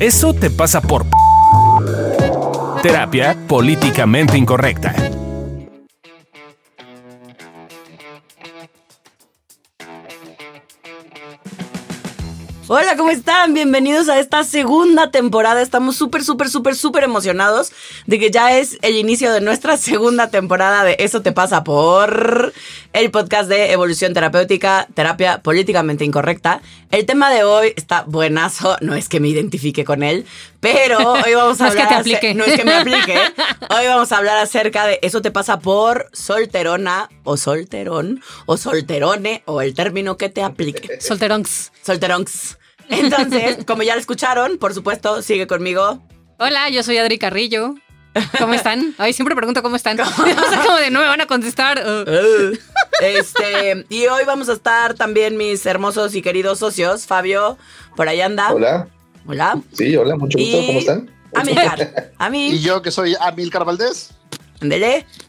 Eso te pasa por... Terapia políticamente incorrecta. Hola, ¿cómo están? Bienvenidos a esta segunda temporada. Estamos súper, súper, súper, súper emocionados de que ya es el inicio de nuestra segunda temporada de Eso te pasa por el podcast de evolución terapéutica, terapia políticamente incorrecta. El tema de hoy está buenazo, no es que me identifique con él, pero hoy vamos a No es que hablar... te aplique. No es que me aplique. Hoy vamos a hablar acerca de Eso te pasa por solterona o solterón o solterone o el término que te aplique. Solteronks. Solteronks. Entonces, como ya lo escucharon, por supuesto, sigue conmigo. Hola, yo soy Adri Carrillo. ¿Cómo están? Ay, siempre pregunto cómo están. O sea, como de no me van a contestar. Uh. Este, y hoy vamos a estar también mis hermosos y queridos socios. Fabio, por ahí anda. Hola. Hola. Sí, hola, mucho gusto. Y ¿Cómo están? Amilcar. A mí. Y yo que soy Amilcar Valdés.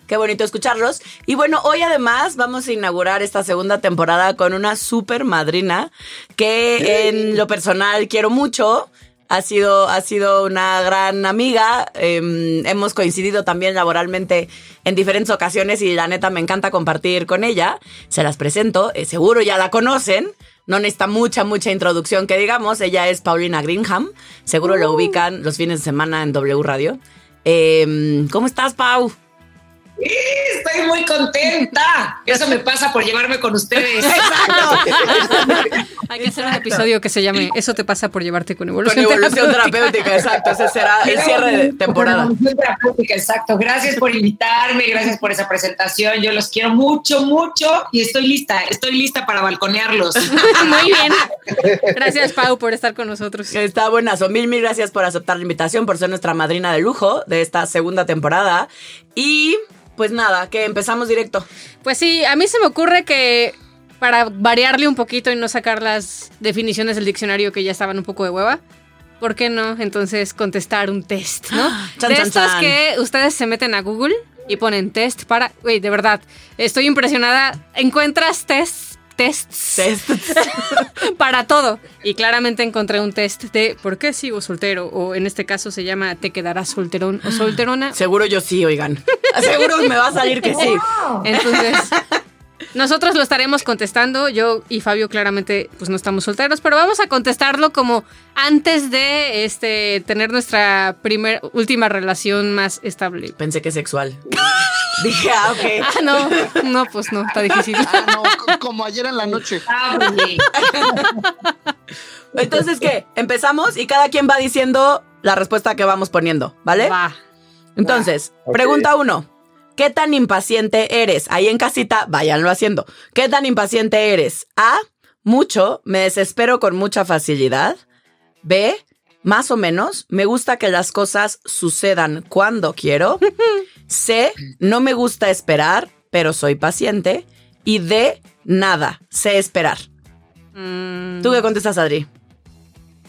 Qué bonito escucharlos. Y bueno, hoy además vamos a inaugurar esta segunda temporada con una super madrina que en lo personal quiero mucho. Ha sido, ha sido una gran amiga. eh, hemos coincidido también laboralmente en diferentes ocasiones y la neta me encanta compartir con ella. Se las presento, eh, seguro ya la conocen. No necesita mucha, mucha introducción que digamos. Ella es Paulina Greenham. Seguro la ubican los fines de semana en W Radio. Eh, ¿Cómo estás, Pau? Estoy muy contenta. Eso me pasa por llevarme con ustedes. Hay que hacer un episodio que se llame Eso te pasa por llevarte con Con evolución, evolución terapéutica, exacto. Ese será el cierre de temporada. Evolución terapéutica, exacto. Gracias por invitarme, gracias por esa presentación. Yo los quiero mucho, mucho y estoy lista, estoy lista para balconearlos. Muy bien. Gracias, Pau, por estar con nosotros. Está buenazo. Mil, mil gracias por aceptar la invitación, por ser nuestra madrina de lujo de esta segunda temporada. Y pues nada, que empezamos directo. Pues sí, a mí se me ocurre que para variarle un poquito y no sacar las definiciones del diccionario que ya estaban un poco de hueva, ¿por qué no? Entonces contestar un test, ¿no? Chan, de chan, estos chan. que ustedes se meten a Google y ponen test para... Güey, de verdad, estoy impresionada. Encuentras tests, tests Test. para todo. Y claramente encontré un test de ¿por qué sigo soltero? O en este caso se llama ¿te quedarás solterón o solterona? Seguro yo sí, oigan. Seguro me va a salir que sí. Entonces, nosotros lo estaremos contestando. Yo y Fabio claramente pues no estamos solteros, pero vamos a contestarlo como antes de este tener nuestra primer última relación más estable. Pensé que sexual. Dije, ah, ok. Ah, no, no, pues no, está difícil. Ah, no, co- como ayer en la noche. Ábrele. Entonces, ¿qué? Empezamos y cada quien va diciendo la respuesta que vamos poniendo, ¿vale? Va. Entonces, pregunta uno. ¿Qué tan impaciente eres? Ahí en casita, váyanlo haciendo. ¿Qué tan impaciente eres? A. Mucho. Me desespero con mucha facilidad. B. Más o menos. Me gusta que las cosas sucedan cuando quiero. C. No me gusta esperar, pero soy paciente. Y D. Nada. Sé esperar. Mm, ¿Tú qué contestas, Adri?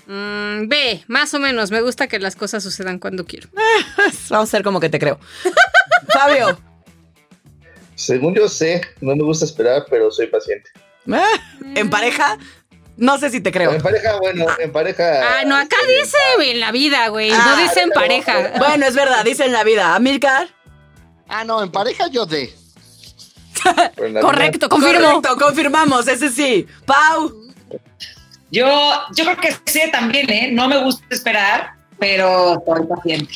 Mm, B, más o menos. Me gusta que las cosas sucedan cuando quiero. Vamos a hacer como que te creo. Fabio. Según yo sé, no me gusta esperar, pero soy paciente. Ah, ¿En pareja? No sé si te creo. En pareja, bueno, en pareja. Ah, no, acá dice en la vida, güey. Ah, no dice en pareja. Bueno, es verdad, dice en la vida. Amilcar. Ah, no, en pareja yo de. Correcto, confirmo. Correcto, confirmamos, ese sí. Pau. Yo, yo creo que sí también, ¿eh? No me gusta esperar, pero soy paciente.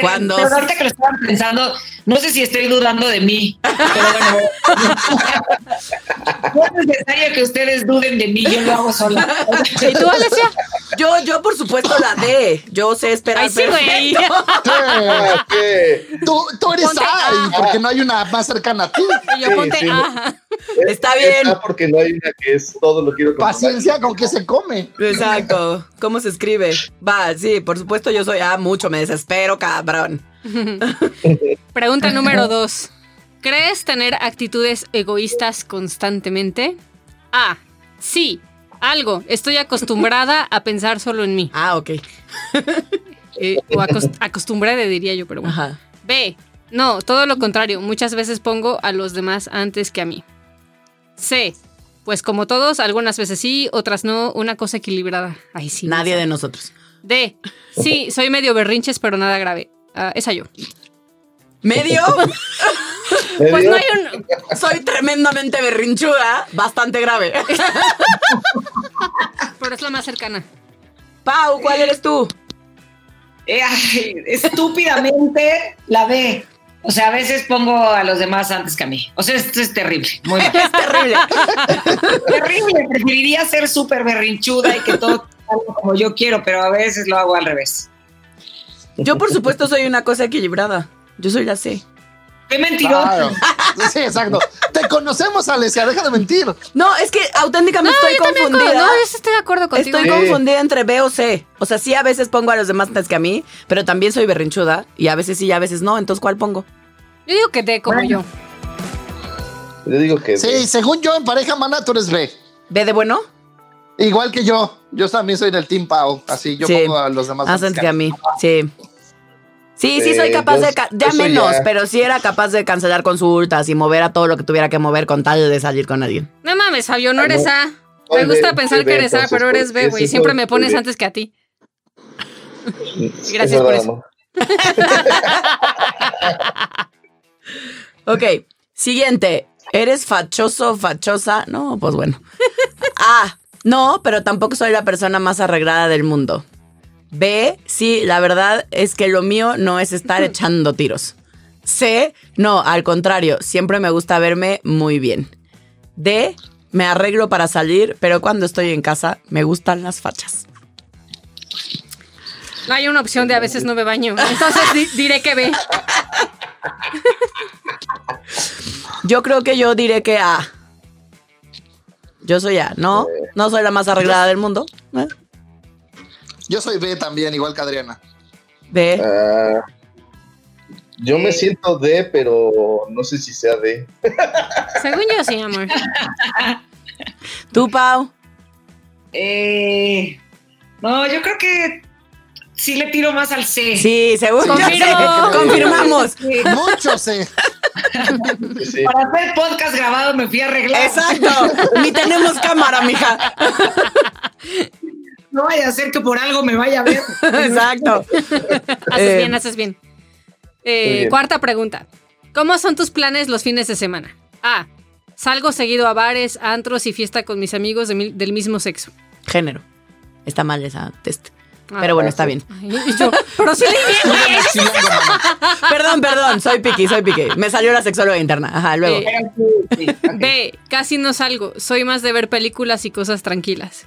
Cuando- Pero ahorita que lo estaban pensando, no sé si estoy dudando de mí, pero bueno. no es necesario que ustedes duden de mí, yo lo hago sola. ¿Y tú, Alessia? Yo, yo, por supuesto, la D. Yo sé esperar. Ay, sí, güey. Ah. Tú, tú eres Ponte A, y porque no hay una más cercana a ti. Y yo Sí, ponte sí. A. Está bien. Está porque no hay una que es todo lo quiero Paciencia con que se come. Exacto. ¿Cómo se escribe? Va, sí, por supuesto, yo soy A mucho, me desespero, cabrón. Pregunta número dos. ¿Crees tener actitudes egoístas constantemente? A. Sí. Algo. Estoy acostumbrada a pensar solo en mí. Ah, ok. Eh, o acos- acostumbrada, diría yo, pero bueno. Ajá. B. No, todo lo contrario. Muchas veces pongo a los demás antes que a mí. C. Pues como todos, algunas veces sí, otras no, una cosa equilibrada. Ay, sí. Nadie de nosotros. D. Sí, soy medio berrinches, pero nada grave. Ah, esa yo. ¿Medio? ¿Me Pues no hay un. Soy tremendamente berrinchuda, bastante grave. Pero es la más cercana. Pau, ¿cuál eres tú? Eh, estúpidamente la B. O sea, a veces pongo a los demás antes que a mí. O sea, esto es terrible. Muy mal. Es terrible. terrible. Preferiría ser súper berrinchuda y que todo como yo quiero, pero a veces lo hago al revés. Yo, por supuesto, soy una cosa equilibrada. Yo soy la C. Qué mentiroso. Claro. Sí, exacto. Te conocemos, Alesia, deja de mentir. No, es que auténticamente estoy También con- confundida. No, yo sí estoy de acuerdo contigo. Estoy Sí. confundida entre B o C. O sea, sí a veces pongo a los demás antes que a mí, pero también soy berrinchuda y a veces sí y a veces no. Entonces, ¿cuál pongo? Yo digo que D como Bueno. yo. Yo digo que. Sí, según yo, en pareja, mana, tú eres B. ¿B de bueno? Igual que yo. Yo también soy del Team Pau. Así yo Sí. pongo a los demás. Más antes que a mí. Sí. Sí, sí Eh, soy capaz yo- de... Ya menos, ya. pero sí era capaz de cancelar consultas y mover a todo lo que tuviera que mover con tal de salir con alguien. No mames, Fabio, no Ah, eres. A. Me gusta B, pensar que eres A, pero eres pues, B, güey. Siempre me pones B. antes que a ti. Gracias por eso. Ok, siguiente. ¿Eres fachoso o fachosa? No, pues bueno. A. No, pero tampoco soy la persona más arreglada del mundo. B. Sí, la verdad es que lo mío no es estar echando tiros. C. No, al contrario, siempre me gusta verme muy bien. D. Me arreglo para salir, pero cuando estoy en casa me gustan las fachas. No hay una opción de a veces no me baño. Entonces di- diré que B. Yo creo que yo diré que A. Yo soy A, ¿no? No soy la más arreglada del mundo. ¿eh? Yo soy B también, igual que Adriana. B. Ah, yo me siento D, pero no sé si sea D. Según yo sí, amor. ¿Tú, Pau? Eh, no, yo creo que sí le tiro más al C. Sí, seguro. Confirmamos. Mucho C. Sí. Para hacer podcast grabado me fui a arreglar. Exacto. Ni tenemos cámara, mija. No vaya a ser que por algo me vaya a ver. Exacto. Haces Eh, bien, haces bien. Eh, bien. Cuarta pregunta. ¿Cómo son tus planes los fines de semana? A. Salgo seguido a bares, antros y fiesta con mis amigos de mi- del mismo sexo. Género. Está mal esa test. Ah, Pero bueno, está bien. Ay, y yo, pero sí. Chilango, mana. Perdón, perdón. Soy piqui, soy piqui. Me salió la sexóloga interna. Ajá, luego. Eh, Sí. B. Casi no salgo. Soy más de ver películas y cosas tranquilas.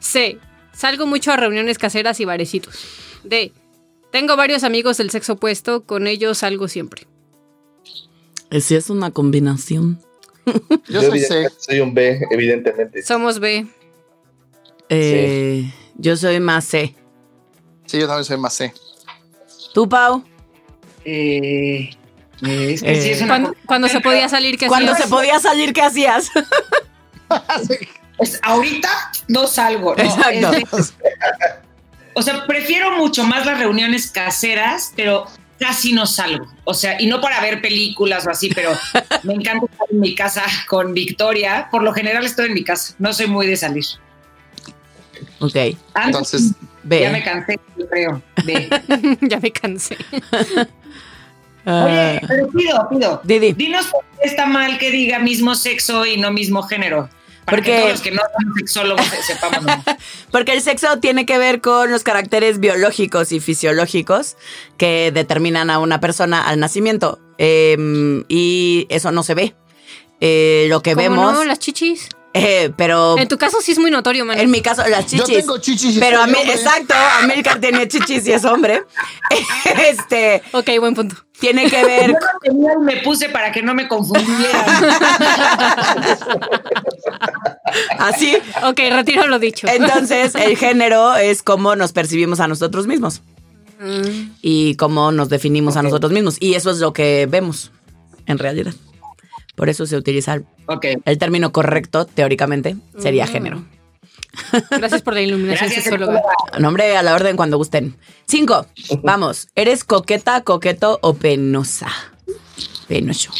C. Salgo mucho a reuniones caseras y barecitos. D. Tengo varios amigos del sexo opuesto. Con ellos salgo siempre. Si es una combinación. Yo soy C. soy un B, evidentemente. Somos B. Eh, Yo soy más C. Sí, yo también soy más C. ¿Tú, Pau? Eh, eh, es que sí es una Cuando, cuando se podía salir, que Cuando se podía salir, ¿qué hacías? Pues ahorita no salgo. no, Exacto. es o sea, prefiero mucho más las reuniones caseras, pero casi no salgo. O sea, y no para ver películas o así, pero me encanta estar en mi casa con Victoria. Por lo general estoy en mi casa. No soy muy de salir. Ok. Entonces, ya me B. cansé, yo creo. de- ya me cansé. Oye, Ah, pero pido, pido. Didi. Dinos por qué está mal que diga mismo sexo y no mismo género. Para Porque- que todos los que no son sexólogos sepamos. ¿no? Porque el sexo tiene que ver con los caracteres biológicos y fisiológicos que determinan a una persona al nacimiento. Eh, y eso no se ve. Eh, lo que ¿Cómo vemos. no? Las chichis. Eh, pero En tu caso sí es muy notorio, man. en mi caso, las yo chichis. tengo chichis. y Pero soy a mí, hombre. exacto, Amilcar tiene chichis y es hombre. este Ok, buen punto. tiene que Yo ver. lo tenía y me puse para que no me confundieran. Así. Ok, retiro lo dicho. Entonces, el género es cómo nos percibimos a nosotros mismos Mm. y cómo nos definimos a nosotros mismos. Y eso es lo que vemos, en realidad. Por eso se utiliza el, término correcto, teóricamente, sería Mm. género. Gracias por la iluminación Gracias, sexóloga. Nombre a la orden cuando gusten. Cinco. Vamos. ¿Eres coqueta, coqueto o penosa? Penoso.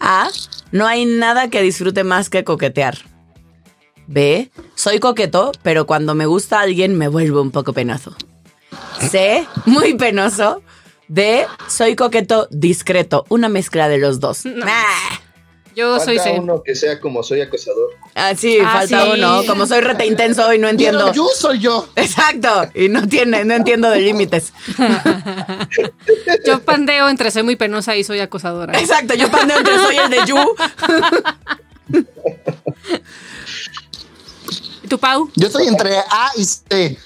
A. No hay nada que disfrute más que coquetear. B. Soy coqueto, pero cuando me gusta alguien me vuelvo un poco penoso. C. Muy penoso. D. Soy coqueto discreto. Una mezcla de los dos. Ah. Yo soy Falta C. uno que sea como soy acosador. Ah, sí, Ah, falta sí. uno. Como soy rete intenso y no entiendo. Pero yo soy yo. Exacto. Y no tiene, no entiendo de límites. Yo pandeo entre soy muy penosa y soy acosadora. Exacto. Yo pandeo entre soy el de Yu. ¿Y tu Pau? Yo estoy entre A y C.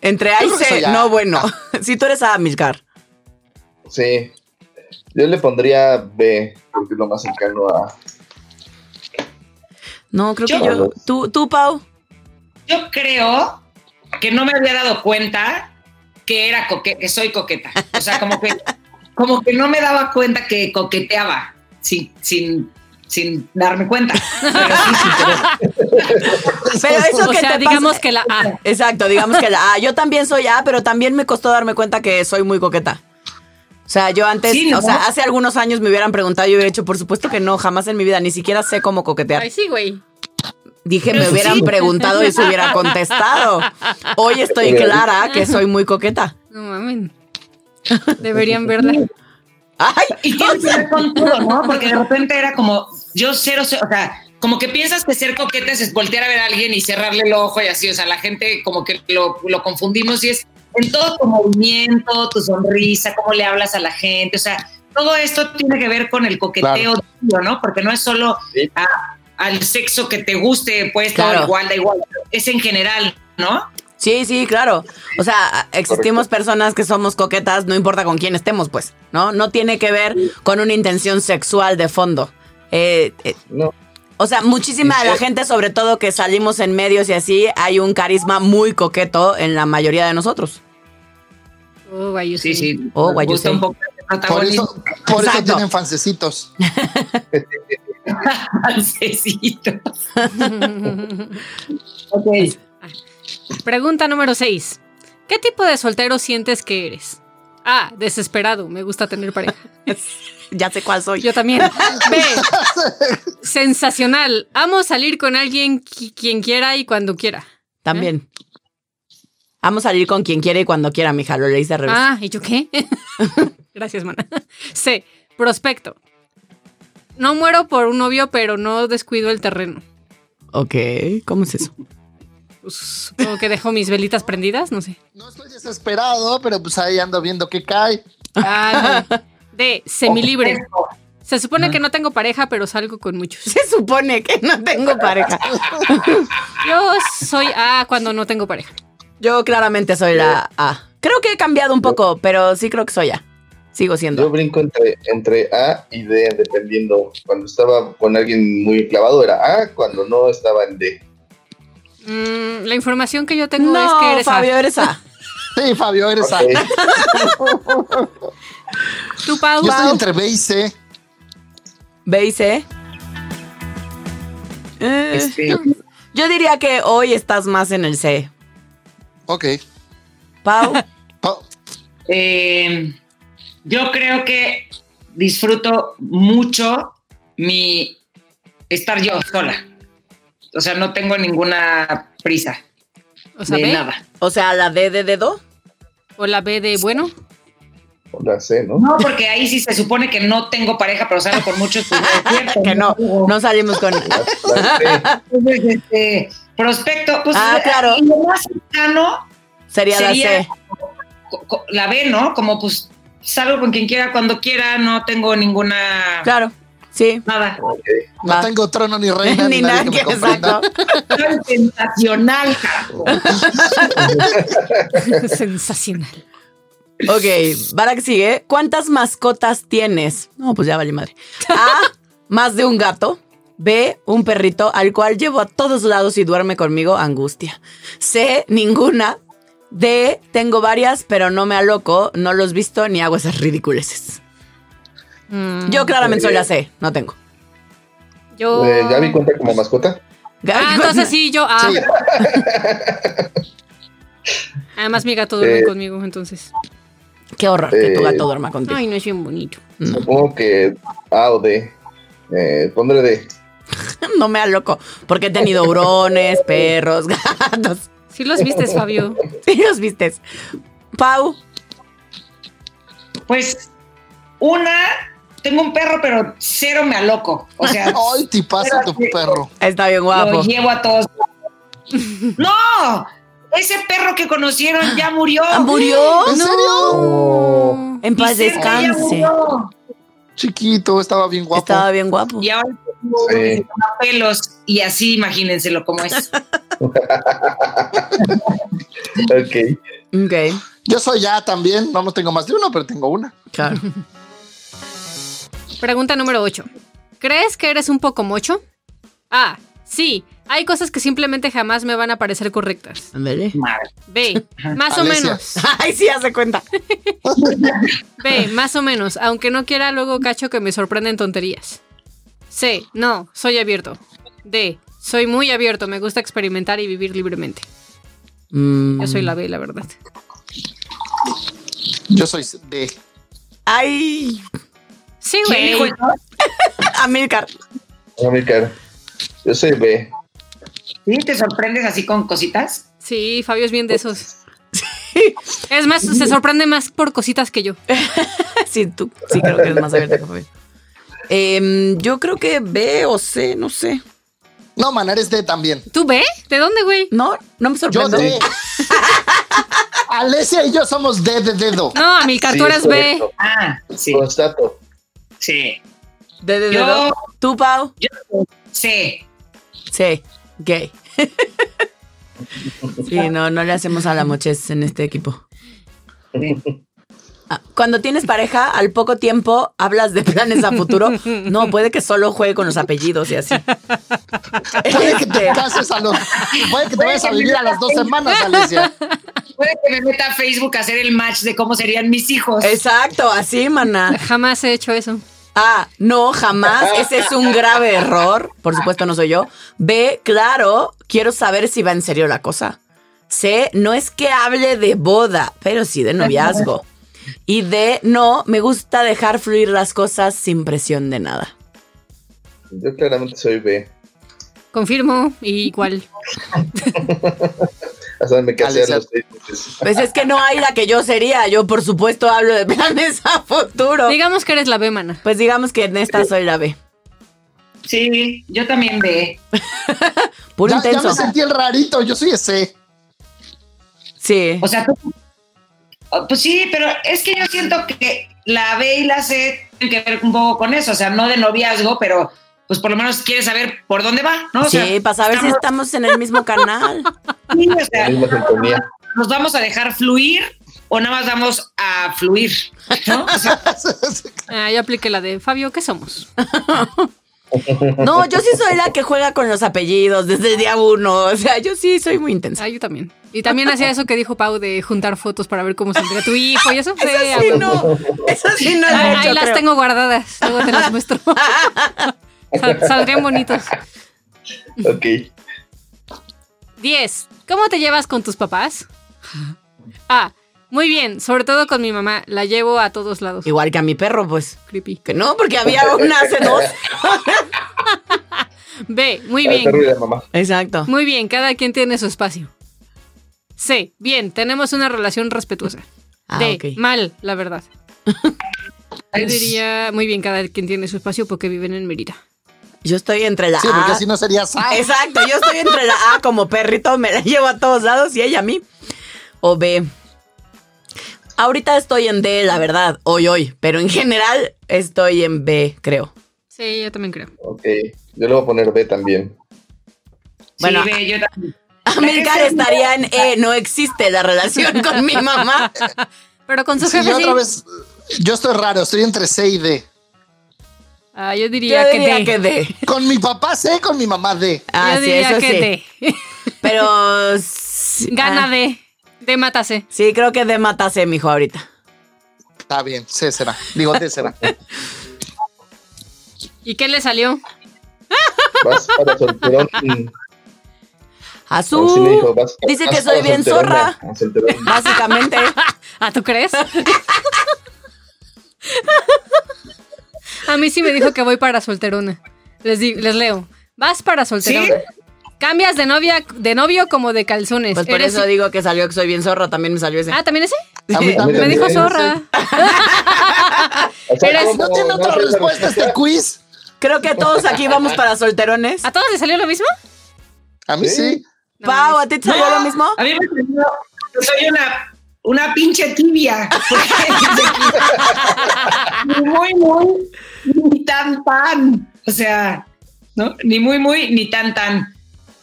Entre A y C. soy. No, bueno. Si tú eres A, Milcar. Sí. Yo le pondría B, porque es lo más cercano a. No, creo que Yo-. Tú, tú, Pau. Yo creo que no me había dado cuenta que era coque que soy coqueta. O sea, como que, como que no me daba cuenta que coqueteaba sin, sin, sin darme cuenta. Pero sí, sí, Pero eso O que sea, te digamos pasa- que la A. Exacto, digamos que la A. Yo también soy A, pero también me costó darme cuenta que soy muy coqueta. O sea, yo antes, Sí, ¿no? o sea, hace algunos años me hubieran preguntado, yo hubiera dicho, por supuesto que no, jamás en mi vida, ni siquiera sé cómo coquetear. Ay, sí, güey. Dije, me hubieran sí. preguntado y se hubiera contestado. Hoy estoy clara que soy muy coqueta. No mames. Deberían verla. Ay, Y tiene que ver con todo, ¿no? Porque de repente era como, yo cero, cero, o sea, como que piensas que ser coqueta es voltear a ver a alguien y cerrarle el ojo y así, o sea, la gente como que lo, lo confundimos y es en todo tu movimiento, tu sonrisa, cómo le hablas a la gente, o sea, todo esto tiene que ver con el coqueteo, ¿no? Porque no es solo Sí. a- al sexo que te guste, pues todo Claro. igual, da igual, es en general, ¿no? Sí, sí, claro. O sea, existimos personas que somos coquetas, no importa con quién estemos, pues, ¿no? No tiene que ver con una intención sexual de fondo. Eh, eh, No. O sea, muchísima de la gente, sobre todo que salimos en medios y así, hay un carisma muy coqueto en la mayoría de nosotros. Oh, guay, Sí, sí. Oh, guay, gusta un poco Por eso, por eso Exacto. tienen fancecitos. Francesito. Ok. Pregunta número 6. ¿Qué tipo de soltero sientes que eres? A. Desesperado. Me gusta tener pareja. Ya sé cuál soy. Yo también. B. Sensacional. Amo salir con alguien qui- quien quiera y cuando quiera. También. Vamos a salir con quien quiere y cuando quiera, mija. Lo leíste al revés. Ah, ¿y yo qué? Gracias, mana. C. Prospecto. No muero por un novio, pero no descuido el terreno. Ok, ¿cómo es eso? Pues, supongo que dejo mis velitas prendidas, no sé. No estoy desesperado, pero pues ahí ando viendo qué cae. Ah, no. D. Semilibre. Se supone que no tengo pareja, pero salgo con muchos. Se supone que no tengo pareja. Yo soy A cuando no tengo pareja. Yo claramente soy la A. Creo que he cambiado un poco, pero sí creo que soy A. Sigo Yo siendo. brinco entre, entre A y D, dependiendo. Cuando estaba con alguien muy clavado era A, cuando no estaba en D. Mm, la información que yo tengo No, es que eres A. Fabio, eres A. Sí, Fabio, eres A. Ok. Tú, Pau. Yo estoy Pau. entre B y C. B y C. Eh, Este, yo diría que hoy estás más en el C. Ok. Pau. Pa- eh, yo creo que disfruto mucho mi estar yo sola. O sea, no tengo ninguna prisa O sea, de B. nada. O sea, la D de dedo. O la B de bueno. O La C, ¿no? No, porque ahí sí se supone que no tengo pareja, pero salgo con muchos. pues, cierto, Que no, no salimos con. La, la C. Entonces, este, prospecto, pues Ah, claro. y lo más cercano, Sería la Sería- C. co- co- la B, ¿no? Como pues salgo con quien quiera, cuando quiera, no tengo ninguna Claro. Sí. nada. No Va. tengo trono ni reina ni, Ni nadie nada que me exacto. Sensacional. Sensacional. Ok, para que sigue. ¿Cuántas mascotas tienes? No, pues ya vale madre. A, más de un gato. B, un perrito al cual llevo a todos lados y duerme conmigo, angustia. C, ninguna. D, tengo varias, pero no me aloco, no los visto ni hago esas ridiculeces. Mm, Yo claramente soy la C, no tengo. yo. Eh, ¿Gaby cuenta como mascota? Ah, entonces sí, yo A. Sí. Además, mi gato duerme Eh. conmigo, entonces. Qué horror que tu Eh, gato duerma contigo. Ay, no es bien bonito. Supongo que A o D. Eh, pondré D. no me aloco. Porque he tenido hurones, perros, gatos. Sí los vistes, Fabio. Sí los vistes. Pau, Pues una, tengo un perro, pero cero me aloco. O sea, Ay, te pasa tu perro. está bien guapo. lo llevo a todos. ¡No! Ese perro que conocieron ya murió. Ah, ¿Murió? ¿En serio? Oh, En paz descanse. Chiquito, estaba bien guapo. Estaba bien guapo. Y ahora tengo Sí. pelos y así imagínenselo cómo es. ok. Ok, Yo soy ya también. No, no tengo más de uno, pero tengo una. claro. Pregunta número 8. ¿Crees que eres un poco mocho? A. Sí. Hay cosas que simplemente jamás me van a parecer correctas. Madre. B. Más o menos. Ay, sí, hace cuenta. B. Más o menos. Aunque no quiera, luego cacho que me sorprenden tonterías. C. No. Soy abierto. D. Soy muy abierto. Me gusta experimentar y vivir libremente. Mm. Yo soy la B, la verdad. Yo soy B. Ay, Sí, ¿Quién dijo güey. Amilcar. Amilcar. Yo soy B. ¿Sí? ¿Te sorprendes así con cositas? Sí, Fabio es bien de esos. Es más, se sorprende más por cositas que yo. Sí, tú. Sí, creo que es más abierta que Fabián. Em, yo creo que B o C, no sé. No, man, eres D también. ¿Tú B? ¿De dónde, güey? No, no me Yo sorprendo. D. Alesia y yo somos D de dedo. No, Amilcar, Sí, tú es eres B. Ah, sí. Constato. Sí. De, de, de, Yo-. ¿Tú, Pau? Sí. Sí, gay. Sí, no, no le hacemos a la moches en este equipo. Ah, Cuando tienes pareja, al poco tiempo hablas de planes a futuro. No, puede que solo juegue con los apellidos y así. Puede que te cases a los. Puede que te vayas a vivir a las dos semanas, Alesia. Puede que me meta a Facebook a hacer el match de cómo serían mis hijos. Exacto, así, maná. Jamás he hecho eso. A, no, jamás. Ese es un grave error. Por supuesto, no soy yo. B, claro, quiero saber si va en serio la cosa. C, no es que hable de boda, pero sí de noviazgo. Y D, no, me gusta dejar fluir las cosas sin presión de nada. Yo claramente soy B. Confirmo. ¿Y cuál? Los. Pues es que no hay la que yo sería. Yo, por supuesto, hablo de planes a futuro. Digamos que eres la B, mana. Pues digamos que en esta soy la B. Sí, yo también ve. Puro Ya, ya intenso. me sentí el rarito. Yo soy C. Sí. O sea, tú- oh, pues sí, pero es que yo siento que la B y la C tienen que ver un poco con eso. O sea, no de noviazgo, pero pues por lo menos quieres saber por dónde va, ¿no? O sea, Sí, para saber si estamos en el mismo canal. sí, o sea, nos vamos a dejar fluir o nada más vamos a fluir, ¿no? O sea, Ah, yo apliqué la de Fabio, ¿qué somos? No, yo sí soy la que juega con los apellidos desde el día uno. O sea, yo sí soy muy intensa. Ah, yo también. Y también hacía eso que dijo Pau de juntar fotos para ver cómo saldría tu hijo y eso. Sí, Eso sí no. Eso sí no Ahí, hecho, ahí las creo. tengo guardadas. Luego te las muestro. Sal- saldrían bonitos. Ok. 10. ¿Cómo te llevas con tus papás? A. Muy bien, sobre todo con mi mamá. La llevo a todos lados. Igual que a mi perro, pues. Creepy. Que no, porque había una hace dos. B. Muy Al perro y bien. la mamá. Exacto. Muy bien, cada quien tiene su espacio. C. Bien, tenemos una relación respetuosa. Ah, D. Mal, la verdad. Yo diría, muy bien, cada quien tiene su espacio porque viven en Mérida. Yo estoy entre la Sí, porque A. si no sería A. Exacto, yo estoy entre la A como perrito, me la llevo a todos lados y ella a mí. O B. Ahorita estoy en D, la verdad, hoy, hoy, pero en general estoy en B, creo. Sí, yo también creo. Ok. Yo le voy a poner B también. Bueno, sí, ve, yo también. Amilcar estaría en E, no existe la relación con mi mamá. Pero con su Sí, jefe yo sí. otra vez. Yo estoy raro, estoy entre C y D. Ah, yo Yo diría, que que D. D. Con mi papá C, con mi mamá D. Ah, yo sí, diría eso que sí. D. Pero. Gana ah, D. D mátase. Sí, creo que D matase, mijo, ahorita. Está bien, C será. Digo D será. ¿Y qué le salió? Vas para solterón. Azul. dijo, vas- Dice vas que soy bien zorra. a. Básicamente. ¿Ah, tú crees? A mí sí me dijo que voy para solterona. Les, di- les leo. Vas para solterón. ¿Sí? Cambias de novia, de novio como de calzones. Pues por Eres- eso digo que salió que soy bien zorra, también me salió ese. Ah, ¿también ese? Sí. también. Me dijo zorra. O sea, Eres-. ¿No tiene otra respuesta este quiz? Creo que todos aquí vamos para solterones. ¿A todos les salió lo mismo? A mí Sí. sí. Pau. ¿a ti te salió lo mismo? A mí me salió que soy una, una pinche tibia. ni muy, muy, ni tan, tan. O sea, ¿no? Ni muy, muy, ni tan, tan.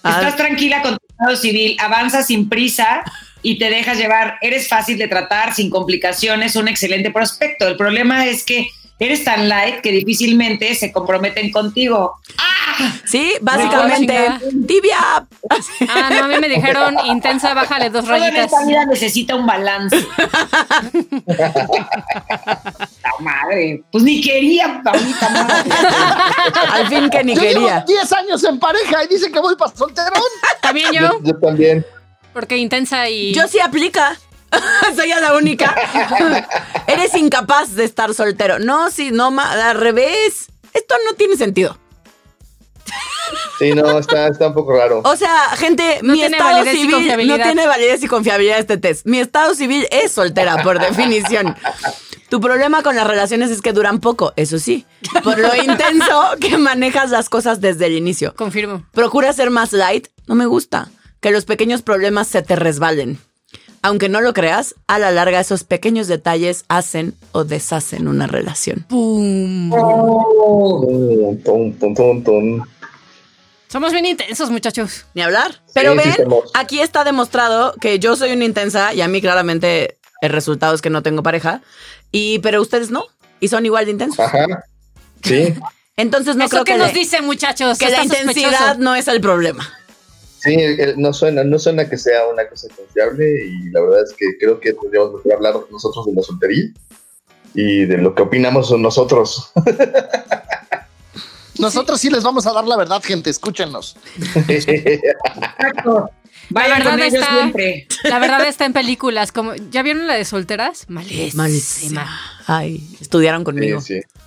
Ah. Estás tranquila con tu estado civil, avanzas sin prisa y te dejas llevar. Eres fácil de tratar, sin complicaciones, un excelente prospecto. El problema es que eres tan light que difícilmente se comprometen contigo. Sí, básicamente. Tibia. Ah, no, a mí me dijeron intensa, bájale dos Todo en rayitas. esta vida necesita un balance. La madre. Pues ni quería, Paulita, madre. Al fin que ni Yo llevo quería. 10 años en pareja y dicen que voy para solterón. También yo, Yo, yo también. porque intensa y... Yo sí aplica. Soy la única. Eres incapaz de estar soltero. No, sí, no, al revés. Esto no tiene sentido. Sí, no, está, está un poco raro. O sea, gente, No mi tiene estado validez y civil no confiabilidad. tiene validez y confiabilidad este test. Mi estado civil es soltera, por definición. Tu problema con las relaciones es que duran poco, eso sí. Por lo intenso que manejas las cosas desde el inicio. Confirmo. Procura ser más light, no me gusta. Que los pequeños problemas se te resbalen. Aunque no lo creas, a la larga esos pequeños detalles hacen o deshacen una relación. ¡Pum! Oh. Tum, tum, tum, tum, tum. Somos bien intensos, muchachos. Ni hablar. Pero sí, ven, aquí está demostrado que yo soy una intensa y a mí claramente el resultado es que no tengo pareja. Y pero ustedes no. Y son igual de intensos. Ajá. Sí, Entonces no ¿Eso creo qué que, nos la- dice, muchachos? que la sospechoso. intensidad no es el problema. Sí, eh, no suena, no suena que sea una cosa confiable y la verdad es que creo que tendríamos mejor hablar nosotros de la soltería y de lo que opinamos nosotros. Nosotros sí les vamos a dar la verdad, gente. Escúchenos. Exacto. Vayan verdad está-. La verdad está en películas. como ¿Ya vieron la de solteras? Malísima. Malísima. Ay, estudiaron conmigo. Sí, sí.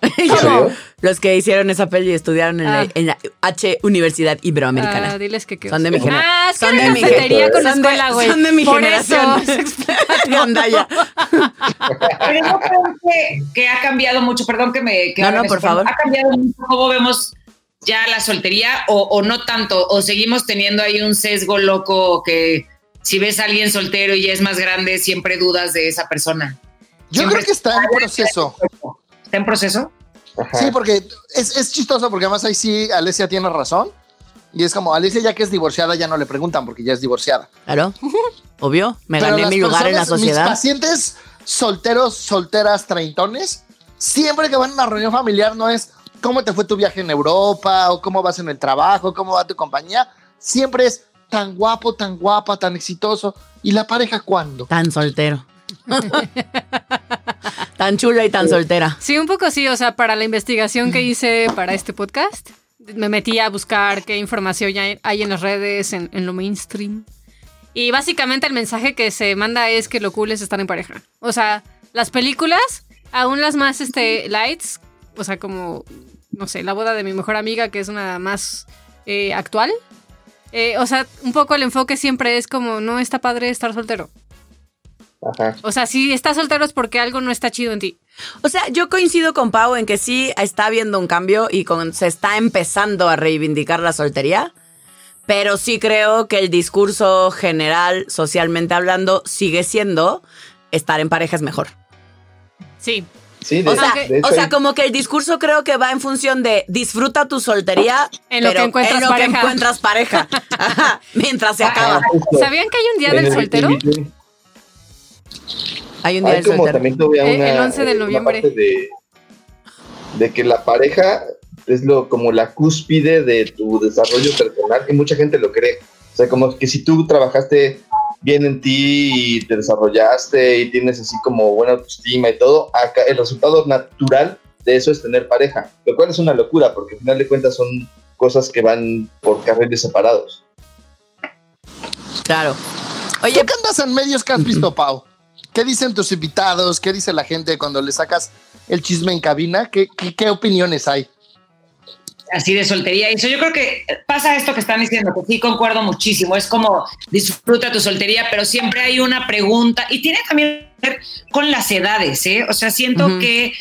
Los que hicieron esa peli estudiaron en, Ah. la, en la H Universidad Iberoamericana. Ah, diles que qué Son de mi generación. Ah, es que Son de mi con Son de- escuela. Son de mi Por generación. eso. Pero no creo que, que ha cambiado mucho, perdón que me... Que No, no, me por favor. ¿Ha cambiado mucho cómo vemos ya la soltería o, o no tanto? ¿O seguimos teniendo ahí un sesgo loco que si ves a alguien soltero y ya es más grande, siempre dudas de esa persona? Yo Siempre creo que está en proceso. ¿Está en proceso? Ajá. Sí, porque es, es chistoso, porque además ahí sí Alesia tiene razón. Y es como, Alesia ya que es divorciada, ya no le preguntan porque ya es divorciada. Claro. Obvio. Me Pero gané mi lugar en la personas, sociedad. Mis pacientes solteros, solteras, treintones, siempre que van a una reunión familiar no es cómo te fue tu viaje en Europa o cómo vas en el trabajo, cómo va tu compañía. Siempre es tan guapo, tan guapa, tan exitoso. ¿Y la pareja cuándo? Tan soltero. tan chula y tan soltera. Sí, un poco sí. O sea, para la investigación que hice para este podcast, me metí a buscar qué información ya hay en las redes, en, en lo mainstream. Y básicamente el mensaje que se manda es que lo cool es estar en pareja. O sea, las películas, aún las más este, lights, o sea, como, no sé, la boda de mi mejor amiga, que es una más eh, actual. eh, o sea, un poco el enfoque siempre es como, no está padre estar soltero. Ajá. O sea, si estás soltero es porque algo no está chido en ti. O sea, yo coincido con Pau en que sí está habiendo un cambio y con, se está empezando a reivindicar la soltería, pero sí creo que el discurso general, socialmente hablando, sigue siendo estar en pareja es mejor. Sí, Sí, de, O sea, de hecho, o sea, hay- como que el discurso creo que va en función de disfruta tu soltería En lo pero que encuentras en lo que pareja. encuentras pareja. Ajá, mientras se acaba. justo. ¿Sabían que hay un día del el soltero? Hay un día Hay del como soltero. también todavía Eh, una, el 11 de una noviembre. parte de, de que la pareja es lo como la cúspide de tu desarrollo personal y mucha gente lo cree. O sea, como que si tú trabajaste bien en ti y te desarrollaste y tienes así como buena autoestima y todo, acá el resultado natural de eso es tener pareja, lo cual es una locura porque al final de cuentas son cosas que van por carriles separados. Claro. Oye, Oye, ¿qué andas en medios que has visto, Pau? ¿Qué dicen tus invitados? ¿Qué dice la gente cuando le sacas el chisme en cabina? ¿Qué, qué, qué opiniones hay? así de soltería. Eso yo creo que pasa esto que están diciendo, que sí concuerdo muchísimo. Es como disfruta tu soltería, pero siempre hay una pregunta y tiene también que ver con las edades, ¿eh? O sea, siento que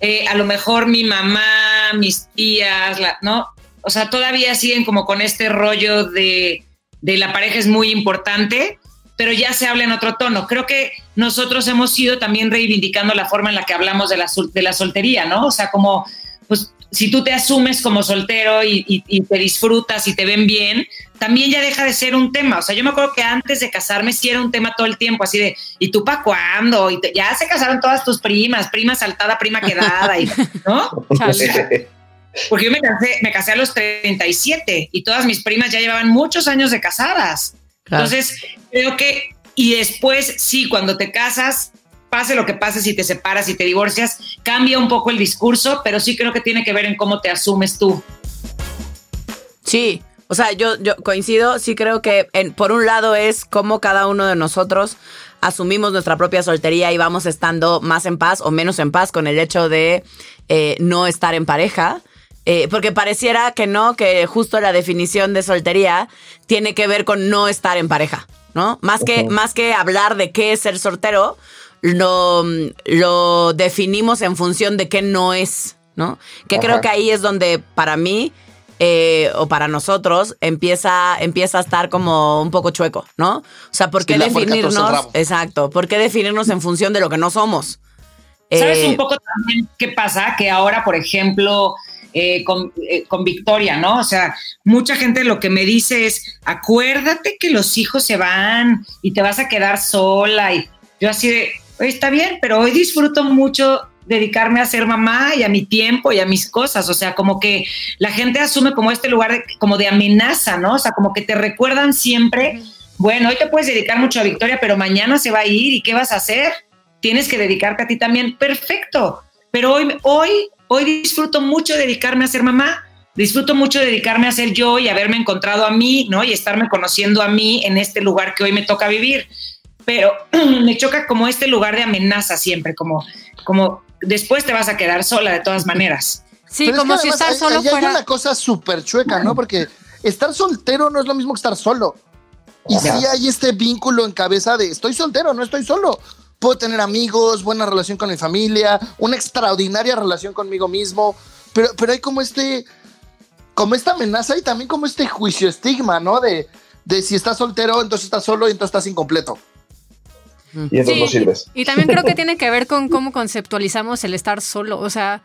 eh, a lo mejor mi mamá, mis tías, ¿no? O sea, todavía siguen como con este rollo de, de la pareja es muy importante, pero ya se habla en otro tono. Creo que nosotros hemos ido también reivindicando la forma en la que hablamos de la, de la soltería, ¿no? O sea, como, pues si tú te asumes como soltero y, te disfrutas y te ven bien, también ya deja de ser un tema. O sea, yo me acuerdo que antes de casarme sí era un tema todo el tiempo, así de, ¿y tú para cuándo? Y ya se casaron todas tus primas, prima saltada, prima quedada, y, ¿no? Porque yo me casé, me casé a los 37 y todas mis primas ya llevaban muchos años de casadas. Entonces, creo que, y después, sí, cuando te casas, pase lo que pase, si te separas, y te divorcias, cambia un poco el discurso, pero sí creo que tiene que ver en cómo te asumes tú. Sí, o sea, yo, yo coincido, sí creo que por un lado es cómo cada uno de nosotros asumimos nuestra propia soltería y vamos estando más en paz o menos en paz con el hecho de eh, no estar en pareja. Eh, porque pareciera que no, que justo la definición de soltería tiene que ver con no estar en pareja, ¿no? Más, que, más que hablar de qué es ser soltero, lo, lo definimos en función de qué no es, ¿no? Que creo que ahí es donde para mí eh, o para nosotros empieza, empieza a estar como un poco chueco, ¿no? O sea, ¿por qué definirnos? Exacto, ¿por qué definirnos en función de lo que no somos? ¿Sabes eh, un poco también qué pasa? Que ahora, por ejemplo, eh, con, con, Victoria, ¿no? O sea, mucha gente lo que me dice es, acuérdate que los hijos se van y te vas a quedar sola. Y yo así de, está bien, pero hoy disfruto mucho dedicarme a ser mamá y a mi tiempo y a mis cosas, o sea, como que la gente asume como este lugar de, como de amenaza, ¿no? O sea, como que te recuerdan siempre, bueno, hoy te puedes dedicar mucho a Victoria, pero mañana se va a ir y ¿qué vas a hacer? Tienes que dedicarte a ti también, perfecto, pero hoy, hoy, hoy disfruto mucho dedicarme a ser mamá, disfruto mucho dedicarme a ser yo y haberme encontrado a mí, ¿no? Y estarme conociendo a mí en este lugar que hoy me toca vivir pero me choca como este lugar de amenaza siempre, como, como después te vas a quedar sola de todas maneras. Sí, como si estar solo hay, fuera. Hay una cosa súper chueca, ¿no? Porque estar soltero no es lo mismo que estar solo. Y si hay este vínculo en cabeza de estoy soltero, no estoy solo. Puedo tener amigos, buena relación con mi familia, una extraordinaria relación conmigo mismo, pero, pero hay como este, como esta amenaza y también como este juicio estigma, ¿no? De, de si estás soltero, entonces estás solo y entonces estás incompleto. Y entonces no sirves. Y también creo que tiene que ver con cómo conceptualizamos el estar solo. O sea,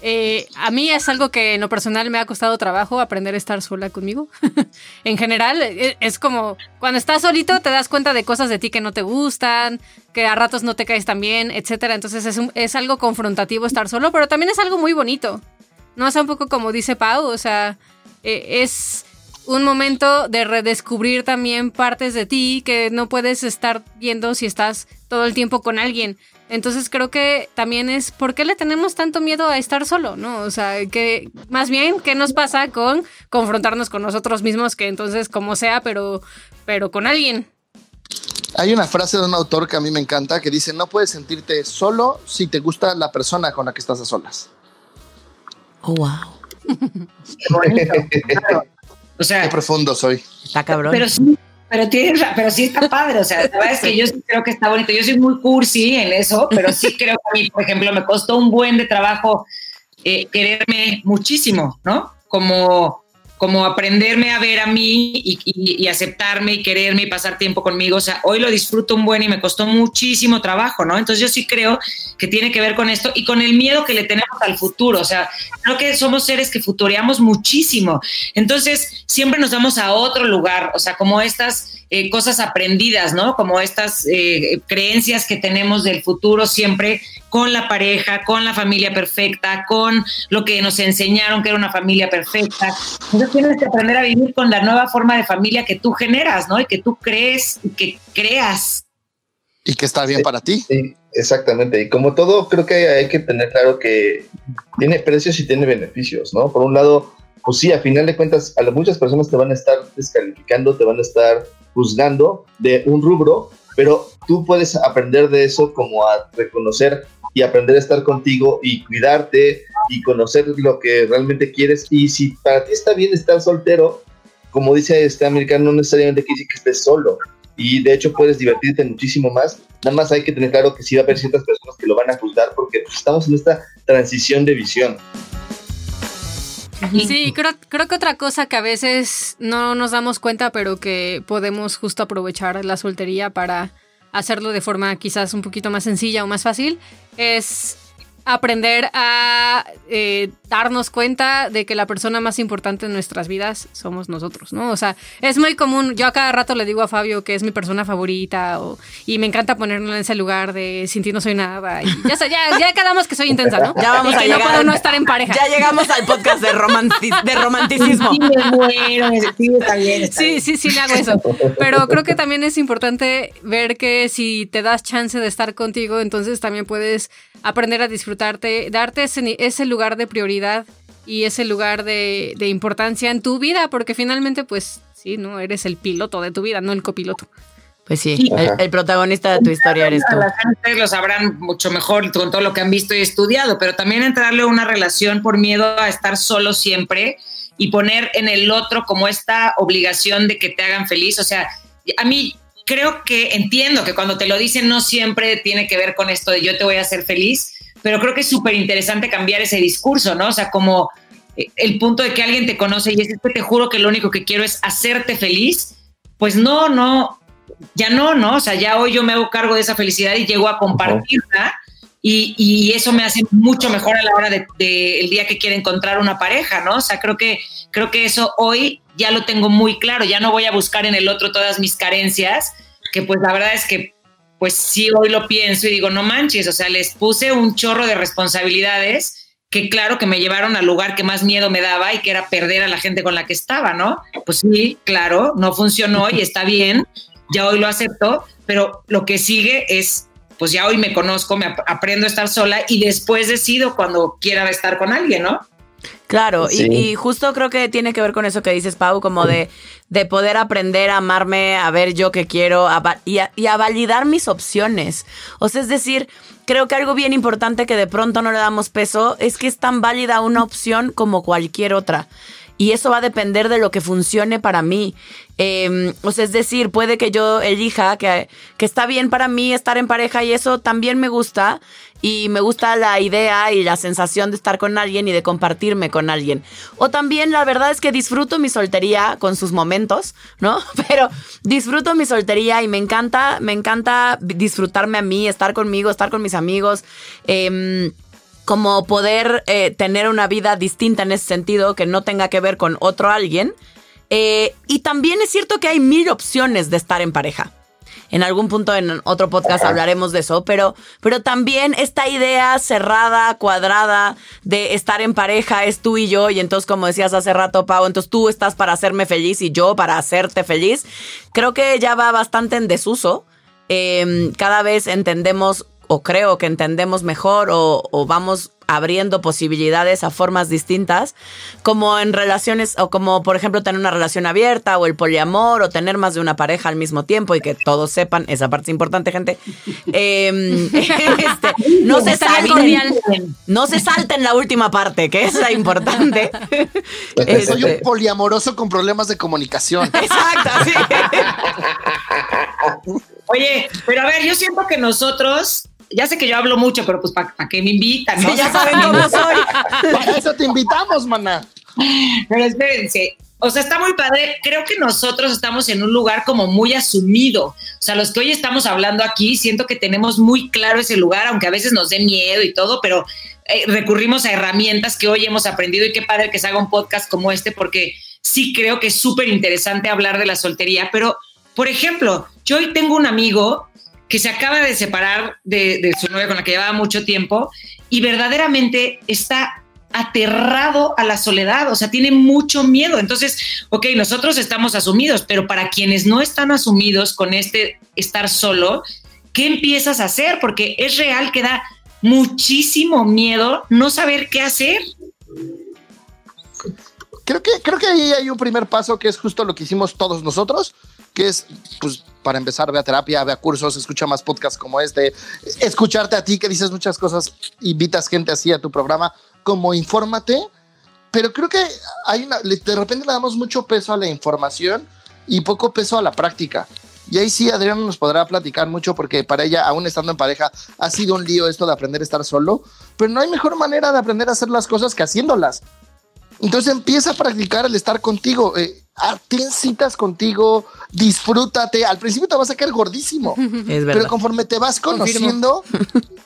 eh, a mí es algo que en lo personal me ha costado trabajo aprender a estar sola conmigo. en general, e, es como cuando estás solito te das cuenta de cosas de ti que no te gustan, que a ratos no te caes tan bien, etc. Entonces es, es algo confrontativo estar solo, pero también es algo muy bonito. No es un poco como dice Pau, o sea, eh, es un momento de redescubrir también partes de ti que no puedes estar viendo si estás todo el tiempo con alguien. Entonces creo que también es por qué le tenemos tanto miedo a estar solo, ¿no? O sea, que más bien qué nos pasa con confrontarnos con nosotros mismos, que entonces como sea, pero, pero con alguien. Hay una frase de un autor que a mí me encanta que dice, no puedes sentirte solo si te gusta la persona con la que estás a solas. Oh, wow. O sea, qué profundo soy. Está cabrón. Pero sí, pero, tiene, pero sí está padre. O sea, la verdad es que yo sí creo que está bonito. Yo soy muy cursi en eso, pero sí creo que a mí, por ejemplo, me costó un buen de trabajo eh, quererme muchísimo, ¿no? Como como aprenderme a ver a mí y, aceptarme y quererme y pasar tiempo conmigo. O sea, hoy lo disfruto un buen y me costó muchísimo trabajo, ¿no? Entonces yo sí creo que tiene que ver con esto y con el miedo que le tenemos al futuro. O sea, creo que somos seres que futureamos muchísimo. Entonces siempre nos vamos a otro lugar, o sea, como estas eh, cosas aprendidas, ¿no? Como estas eh, creencias que tenemos del futuro siempre con la pareja, con la familia perfecta, con lo que nos enseñaron que era una familia perfecta. Entonces tienes que aprender a vivir con la nueva forma de familia que tú generas, ¿no? Y que tú crees, y que creas. Y que está bien para ti. Sí, exactamente. Y como todo, creo que hay que tener claro que tiene precios y tiene beneficios, ¿no? Por un lado, pues sí, a final de cuentas, a muchas personas te van a estar descalificando, te van a estar juzgando de un rubro, pero tú puedes aprender de eso como a reconocer y aprender a estar contigo y cuidarte y conocer lo que realmente quieres. Y si para ti está bien estar soltero, como dice este americano, no necesariamente quiere decir que estés solo. Y de hecho puedes divertirte muchísimo más. Nada más hay que tener claro que sí va a haber ciertas personas que lo van a juzgar porque pues, estamos en esta transición de visión. Sí, creo, creo que otra cosa que a veces no nos damos cuenta, pero que podemos justo aprovechar la soltería para hacerlo de forma quizás un poquito más sencilla o más fácil, es aprender a eh, darnos cuenta de que la persona más importante en nuestras vidas somos nosotros, ¿no? O sea, es muy común, yo a cada rato le digo a Fabio que es mi persona favorita o, y me encanta ponerlo en ese lugar de sin ti no soy nada y ya, sé, ya, ya quedamos que soy intensa, ¿no? Ya vamos Y a que llegar. no puedo no estar en pareja. Ya llegamos al podcast de, romanti- de romanticismo. Sí, me muero, sí, está Sí, bien. sí, sí, le hago eso. Pero creo que también es importante ver que si te das chance de estar contigo, entonces también puedes aprender a disfrutarte, darte ese, ni- ese lugar de prioridad y ese lugar de, de importancia en tu vida, porque finalmente, pues sí, ¿no? Eres el piloto de tu vida, no el copiloto. Pues sí, el, el protagonista de tu historia eres tú. La gente lo sabrán mucho mejor con todo lo que han visto y estudiado, pero también entrarle a una relación por miedo a estar solo siempre y poner en el otro como esta obligación de que te hagan feliz. O sea, a mí creo que entiendo que cuando te lo dicen no siempre tiene que ver con esto de yo te voy a hacer feliz, pero creo que es súper interesante cambiar ese discurso, ¿no? O sea, como eh, el punto de que alguien te conoce y es que te juro que lo único que quiero es hacerte feliz, pues no, no, ya no, ¿no? O sea, ya hoy yo me hago cargo de esa felicidad y llego a compartirla y, y eso me hace mucho mejor a la hora del de, el día que quiero encontrar una pareja, ¿no? O sea, creo que, creo que eso hoy ya lo tengo muy claro, ya no voy a buscar en el otro todas mis carencias, que pues la verdad es que pues sí hoy lo pienso y digo, no manches, o sea, les puse un chorro de responsabilidades que claro que me llevaron al lugar que más miedo me daba y que era perder a la gente con la que estaba, ¿no? Pues sí, claro, no funcionó y está bien, ya hoy lo acepto, pero lo que sigue es, pues ya hoy me conozco, me ap aprendo a estar sola y después decido cuando quiera estar con alguien, ¿no? Claro, Sí. y, y justo creo que tiene que ver con eso que dices, Pau, como de, de poder aprender a amarme, a ver yo qué quiero a va- y, a, y a validar mis opciones. O sea, es decir, creo que algo bien importante que de pronto no le damos peso es que es tan válida una opción como cualquier otra. Y eso va a depender de lo que funcione para mí. Eh, o sea, es decir, puede que yo elija que, que está bien para mí estar en pareja y eso también me gusta. Y me gusta la idea y la sensación de estar con alguien y de compartirme con alguien. O también la verdad es que disfruto mi soltería con sus momentos, ¿no? Pero disfruto mi soltería y me encanta, me encanta disfrutarme a mí, estar conmigo, estar con mis amigos. em, como poder eh, tener una vida distinta en ese sentido, que no tenga que ver con otro alguien. Eh, y también es cierto que hay mil opciones de estar en pareja. En algún punto en otro podcast hablaremos de eso, pero, pero también esta idea cerrada, cuadrada de estar en pareja es tú y yo, y entonces como decías hace rato, Pau, entonces tú estás para hacerme feliz y yo para hacerte feliz, creo que ya va bastante en desuso. Eh, cada vez entendemos o creo que entendemos mejor o, o, vamos abriendo posibilidades a formas distintas, como en relaciones, o como por ejemplo tener una relación abierta o el poliamor o tener más de una pareja al mismo tiempo y que todos sepan, esa parte es importante, gente. Eh, este, no se salten, no se salten la última parte, que es la importante. Este, Soy un poliamoroso con problemas de comunicación. Exacto, sí. Oye, pero a ver, yo siento que nosotros ya sé que yo hablo mucho, pero pues para pa que me invitan, ¿no? Sí, ya saben cómo soy. Para eso te invitamos, maná. Pero espérense. O sea, está muy padre. Creo que nosotros estamos en un lugar como muy asumido. O sea, los que hoy estamos hablando aquí, siento que tenemos muy claro ese lugar, aunque a veces nos dé miedo y todo, pero eh, recurrimos a herramientas que hoy hemos aprendido y qué padre que se haga un podcast como este, porque sí creo que es súper interesante hablar de la soltería. Pero, por ejemplo, yo hoy tengo un amigo que se acaba de separar de, su novia con la que llevaba mucho tiempo y verdaderamente está aterrado a la soledad, o sea, tiene mucho miedo. Entonces, ok, nosotros estamos asumidos, pero para quienes no están asumidos con este estar solo, ¿qué empiezas a hacer? Porque es real que da muchísimo miedo no saber qué hacer. Creo que, creo que ahí hay un primer paso que es justo lo que hicimos todos nosotros, que es, pues, para empezar, ve a terapia, ve a cursos, escucha más podcasts como este, escucharte a ti que dices muchas cosas, invitas gente así a tu programa, como infórmate, pero creo que hay una, de repente le damos mucho peso a la información y poco peso a la práctica. Y ahí sí, Adriana nos podrá platicar mucho porque para ella, aún estando en pareja, ha sido un lío esto de aprender a estar solo, pero no hay mejor manera de aprender a hacer las cosas que haciéndolas. Entonces empieza a practicar el estar contigo, eh, ten citas contigo, disfrútate. Al principio te vas a caer gordísimo, Es verdad. pero conforme te vas conociendo,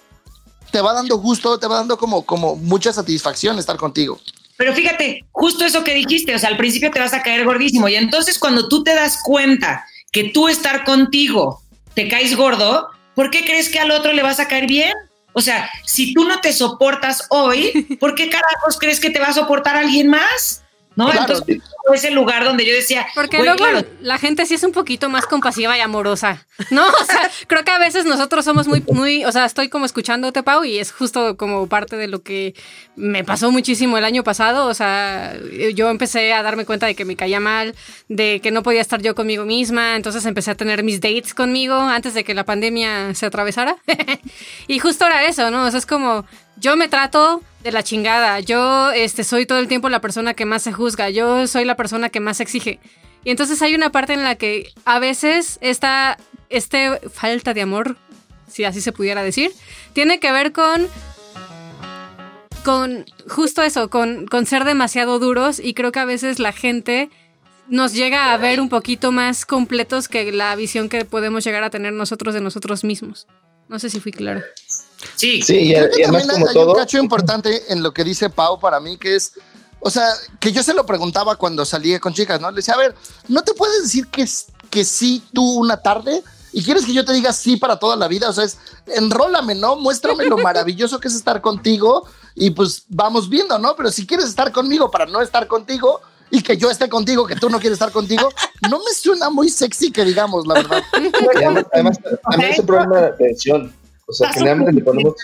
te va dando gusto, te va dando como, como mucha satisfacción estar contigo. Pero fíjate, justo eso que dijiste, o sea, al principio te vas a caer gordísimo y entonces cuando tú te das cuenta que tú estar contigo te caes gordo, ¿por qué crees que al otro le vas a caer bien? O sea, si tú no te soportas hoy, ¿por qué carajos crees que te va a soportar alguien más? ¿No? Claro. Entonces, ese lugar donde yo decía, Porque "Güey, luego claro, la gente sí es un poquito más compasiva y amorosa, ¿no? O sea, creo que a veces nosotros somos muy, muy, o sea, estoy como escuchándote, Pau, y es justo como parte de lo que me pasó muchísimo el año pasado. O sea, yo empecé a darme cuenta de que me caía mal, de que no podía estar yo conmigo misma, entonces empecé a tener mis dates conmigo antes de que la pandemia se atravesara. y justo era eso, ¿no? O sea, es como, yo me trato de la chingada. Yo este, soy todo el tiempo la persona que más se juzga. Yo soy la persona que más exige. Y entonces hay una parte en la que a veces esta este falta de amor, si así se pudiera decir, tiene que ver con con justo eso, con, con ser demasiado duros y creo que a veces la gente nos llega a ver un poquito más completos que la visión que podemos llegar a tener nosotros de nosotros mismos. No sé si fui clara. Sí, Sí, y, Creo que y además también como hay un cacho importante en lo que dice Pau para mí, que es, o sea, que yo se lo preguntaba cuando salía con chicas, ¿no? Le decía, a ver, ¿no te puedes decir que, que sí tú una tarde? ¿Y quieres que yo te diga sí para toda la vida? O sea, es, enrólame, ¿no? Muéstrame lo maravilloso que es estar contigo y pues vamos viendo, ¿no? Pero si quieres estar conmigo para no estar contigo y que yo esté contigo, que tú no quieres estar contigo, no me suena muy sexy que digamos, la verdad. además, además también es un problema de atención. O sea, generalmente le ponemos,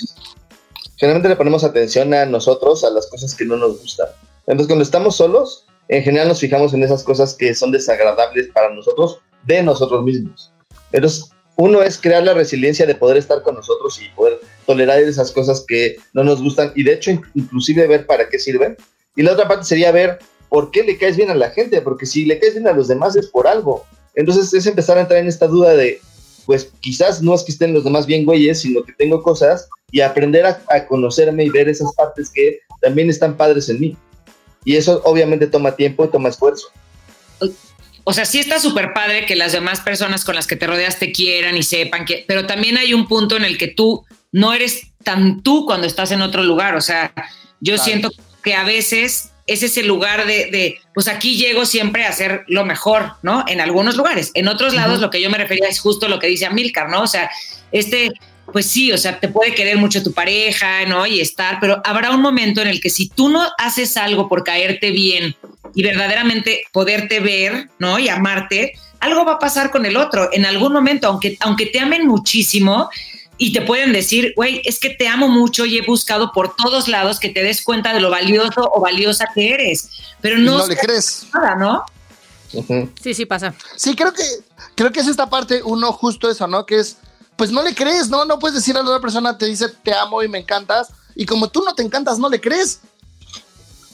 generalmente le ponemos atención a nosotros, a las cosas que no nos gustan. Entonces, cuando estamos solos, en general nos fijamos en esas cosas que son desagradables para nosotros, de nosotros mismos. Entonces, uno es crear la resiliencia de poder estar con nosotros y poder tolerar esas cosas que no nos gustan y de hecho in- inclusive ver para qué sirven. Y la otra parte sería ver por qué le caes bien a la gente, porque si le caes bien a los demás es por algo. Entonces es empezar a entrar en esta duda de, pues quizás no es que estén los demás bien güeyes, sino que tengo cosas y aprender a, a conocerme y ver esas partes que también están padres en mí. Y eso obviamente toma tiempo y toma esfuerzo. o sea, sí está súper padre que las demás personas con las que te rodeas te quieran y sepan que, pero también hay un punto en el que tú no eres tan tú cuando estás en otro lugar. O sea, yo Claro. siento que a veces es ese lugar de, de, pues aquí llego siempre a hacer lo mejor, ¿no? En algunos lugares. En otros lados, lo que yo me refería es justo lo que dice Amilcar, ¿no? O sea, este, pues sí, o sea, te puede querer mucho tu pareja, ¿no? Y estar, pero habrá un momento en el que si tú no haces algo por caerte bien y verdaderamente poderte ver, ¿no? Y amarte, algo va a pasar con el otro en algún momento, aunque, aunque te amen muchísimo y te pueden decir, güey, es que te amo mucho y he buscado por todos lados que te des cuenta de lo valioso o valiosa que eres, pero no, no le crees. nada, ¿no? Sí, sí pasa. Sí, creo que, creo que es esta parte, uno justo eso, ¿no? Que es, pues no le crees, ¿no? No puedes decir a la otra persona, te dice, te amo y me encantas, y como tú no te encantas, no le crees.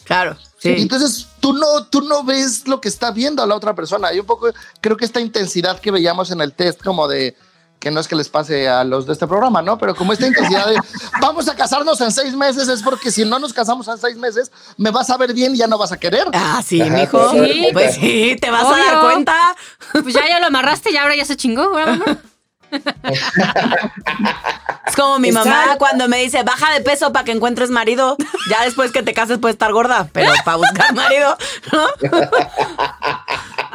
Claro, Y sí. entonces tú no, tú no ves lo que está viendo a la otra persona. Y un poco, creo que esta intensidad que veíamos en el test, como de, que no es que les pase a los de este programa, ¿no? Pero como esta intensidad de, vamos a casarnos en seis meses, es porque si no nos casamos en seis meses, me vas a ver bien y ya no vas a querer. Ah, sí, Ajá, mijo. te vas a dar Sí, cuenta. pues sí, te vas a dar cuenta. Pues ya, ya lo amarraste y ahora ya se chingó. ahora. Es como mi mamá Exacto. cuando me dice, baja de peso para que encuentres marido. Ya después que te cases puedes estar gorda, pero para buscar marido, ¿no?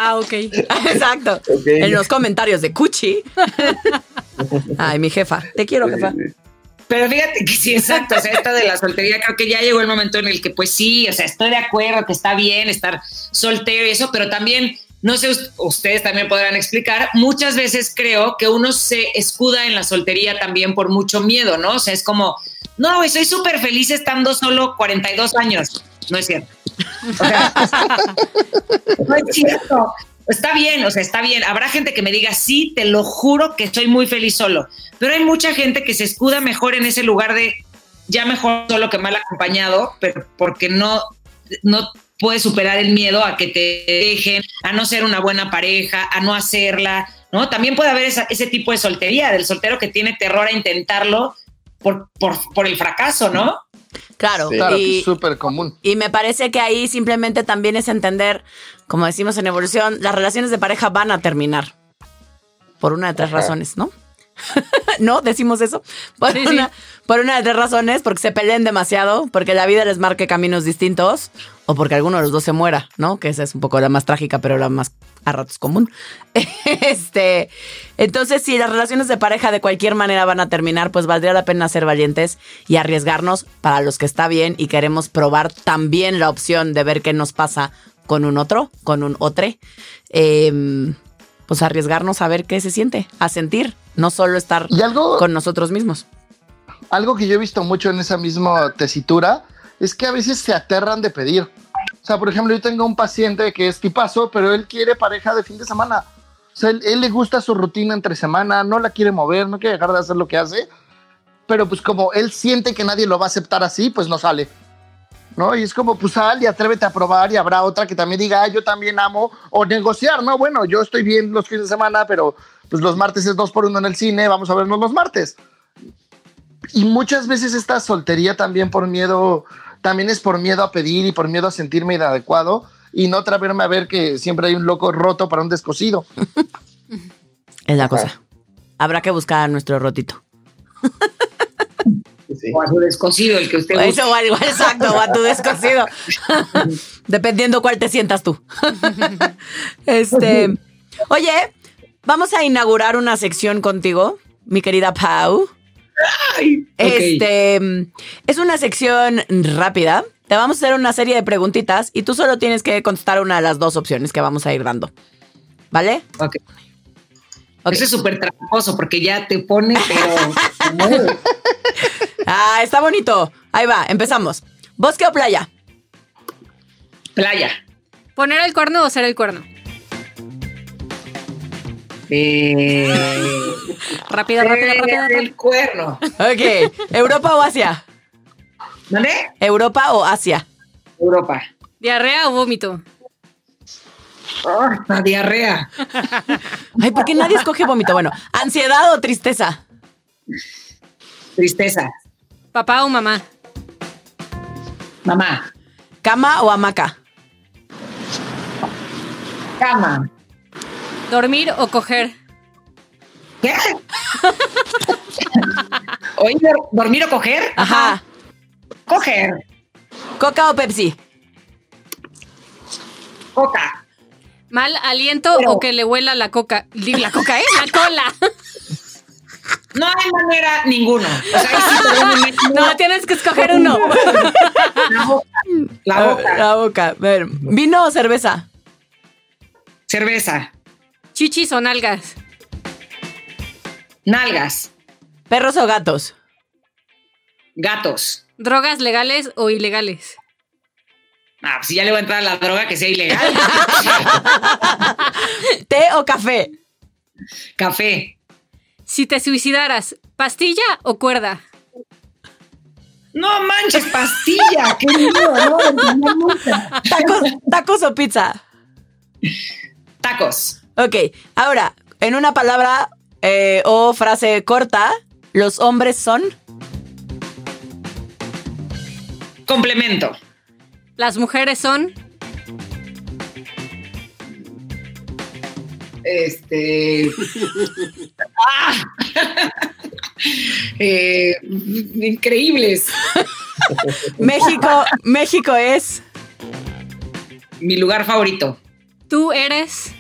Ah, ok. Exacto. En los comentarios de Cuchi. Ay, mi jefa. Te quiero, jefa. Pero fíjate que sí, exacto. O sea, esta de la soltería, creo que ya llegó el momento en el que, pues sí, o sea, estoy de acuerdo que está bien estar soltero y eso, pero también, no sé, us- ustedes también podrán explicar, muchas veces creo que uno se escuda en la soltería también por mucho miedo, ¿no? O sea, es como, no, soy súper feliz estando solo 42 años. No es cierto. No es cierto. Está bien, o sea, está bien. Habrá gente que me diga, sí, te lo juro que estoy muy feliz solo. Pero hay mucha gente que se escuda mejor en ese lugar de, ya mejor solo que mal acompañado, pero porque no, no puedes superar el miedo a que te dejen, a no ser una buena pareja, a no hacerla, ¿no? También puede haber ese tipo de soltería, del soltero que tiene terror a intentarlo por, por, por el fracaso, ¿no? Claro, Sí. Claro, y, es súper común. y me parece que ahí simplemente también es entender, como decimos en evolución, las relaciones de pareja van a terminar. Por una de tres Ajá. razones, ¿no? ¿No? Decimos eso. Por, Sí, sí. una, por una de tres razones, porque se peleen demasiado, porque la vida les marque caminos distintos, o porque alguno de los dos se muera, ¿no? Que esa es un poco la más trágica, pero la más a ratos común. este, entonces, si las relaciones de pareja de cualquier manera van a terminar, pues valdría la pena ser valientes y arriesgarnos para los que está bien y queremos probar también la opción de ver qué nos pasa con un otro, con un otro. Em, pues arriesgarnos a ver qué se siente, a sentir, no solo estar Y algo, con nosotros mismos. algo que yo he visto mucho en esa misma tesitura es que a veces se aterran de pedir. Sea, por ejemplo, yo tengo un paciente que es tipazo, pero él quiere pareja de fin de semana. O sea, él, él le gusta su rutina entre semana, no la quiere mover, no quiere dejar de hacer lo que hace. Pero pues como él siente que nadie lo va a aceptar así, pues no sale. ¿No? Y es como, pues sal y atrévete a probar y habrá otra que también diga, "Ah, yo también amo, o negociar, ¿no? Bueno, yo estoy bien los fines de semana, pero pues los martes es dos por uno en el cine, vamos a vernos los martes. Y muchas veces esta soltería también por miedo, también es por miedo a pedir y por miedo a sentirme inadecuado y no atreverme a ver que siempre hay un loco roto para un descosido. Es la cosa. Habrá que buscar a nuestro rotito. Sí. O a su descosido, el que usted. Eso o algo exacto, o a tu descosido. Dependiendo cuál te sientas tú. este, oye, vamos a inaugurar una sección contigo, mi querida Pau. Ay. Este es una sección rápida. Te vamos a hacer una serie de preguntitas y tú solo tienes que contestar una de las dos opciones que vamos a ir dando. ¿Vale? Ok. Ok. Eso es súper tramposo porque ya te pone, pero. Ah, está bonito. Ahí va, empezamos. ¿Bosque o playa? Playa. ¿Poner el cuerno o ser el cuerno? Eh, Rápido, rápido, rápido. rápido. El cuerno. Ok. ¿Europa o Asia? ¿Dónde? ¿Europa o Asia? Europa. ¿Diarrea o vómito? Ah, la diarrea. Ay, ¿por qué nadie escoge vómito? Bueno, ¿ansiedad o tristeza? Tristeza. ¿Papá o mamá? Mamá. ¿Cama o hamaca? Cama. ¿Dormir o coger? ¿Qué? Oye, ¿dor- ¿dormir o coger? Ajá. Coger. ¿Coca o Pepsi? Coca. ¿Mal aliento Pero- o que le huela la coca? La coca, ¿eh? La cola. No hay manera ninguno. O sea, sí. No, tienes que escoger uno. La boca. La boca. La boca. A ver, ¿vino o cerveza? Cerveza. ¿Chichis o nalgas? Nalgas. ¿Perros o gatos? Gatos. ¿Drogas legales o ilegales? Ah, pues si ya le va a entrar a la droga que sea ilegal. ¿Té o café? Café. Si te suicidaras, ¿pastilla o cuerda? No manches, pastilla. Qué miedo, no. ¿Tacos, tacos o pizza? Tacos. Ok, ahora, en una palabra eh, o frase corta, los hombres son... Complemento. Las mujeres son... Este. ¡Ah! Eh, increíbles. México, México es... Mi lugar favorito. Tú eres...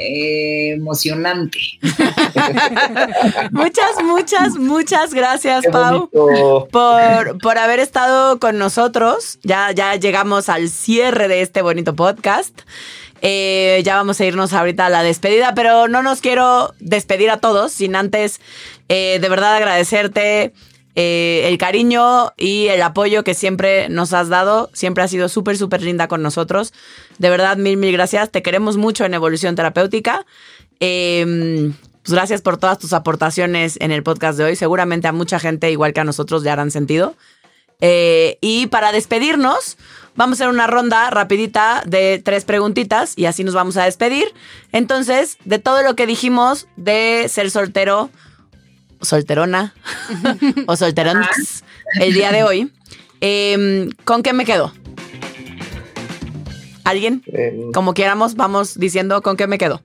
Eh, emocionante. Muchas, muchas, muchas gracias, Pau. por, por haber estado con nosotros. Ya, ya llegamos al cierre de este bonito podcast. Eh, ya vamos a irnos ahorita a la despedida, pero no nos quiero despedir a todos sin antes eh, de verdad agradecerte eh, el cariño y el apoyo que siempre nos has dado. Siempre has sido súper, súper linda con nosotros. De verdad, mil, mil gracias. Te queremos mucho en Evolución Terapéutica. Eh, pues gracias por todas tus aportaciones en el podcast de hoy. Seguramente a mucha gente, igual que a nosotros, le harán sentido. Eh, y para despedirnos, vamos a hacer una ronda rapidita de tres preguntitas y así nos vamos a despedir. Entonces, de todo lo que dijimos de ser soltero, solterona o solterón el día de hoy, em, ¿con qué me quedo? ¿Alguien? Eh, Como quieramos, vamos diciendo con qué me quedo.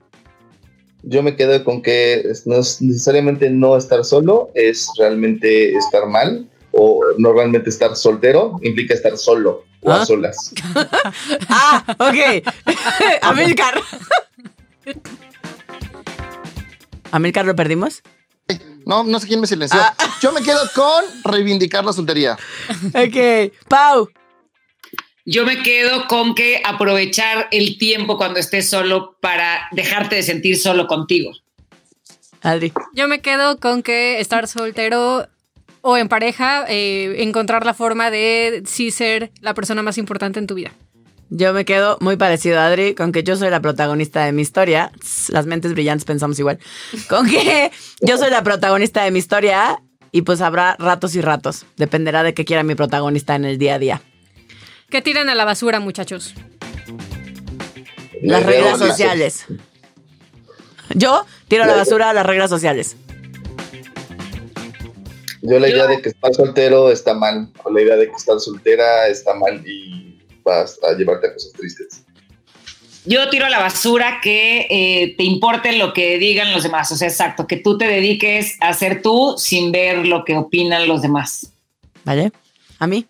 yo me quedo con que es- no es necesariamente no estar solo, es realmente estar mal, o normalmente estar soltero implica estar solo o Ah. a solas. Ah, ok. Amilcar. Amilcar, ¿lo perdimos? No, no sé quién me silenció. Ah. Yo me quedo con reivindicar la soltería. Ok. Pau. Yo me quedo con que aprovechar el tiempo cuando estés solo para dejarte de sentir solo contigo. Adri. Yo me quedo con que estar soltero o en pareja, eh, encontrar la forma de sí ser la persona más importante en tu vida. Yo me quedo muy parecido a Adri, con que yo soy la protagonista de mi historia. Las mentes brillantes pensamos igual. Con que yo soy la protagonista de mi historia y pues habrá ratos y ratos. Dependerá de qué quiera mi protagonista en el día a día. Que tiran a la basura, muchachos. Las reglas sociales. Yo tiro a la basura las reglas sociales. Yo la idea de que estar soltero está mal, o la idea de que estar soltera está mal y vas a llevarte a cosas tristes. Yo tiro a la basura que eh, te importe lo que digan los demás. O sea, exacto, que tú te dediques a ser tú sin ver lo que opinan los demás. ¿Vale? ¿A mí?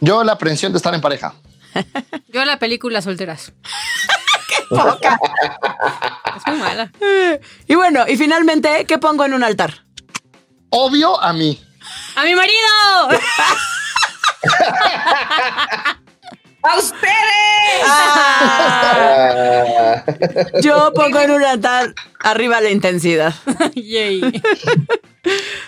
Yo la aprensión de estar en pareja. Yo la película Solteras. Poca. Es muy mala. Y bueno, y finalmente, ¿qué pongo en un altar? Obvio a mí. ¡A mi marido! ¡A ustedes! Ah, yo pongo en un altar arriba la intensidad. Yay.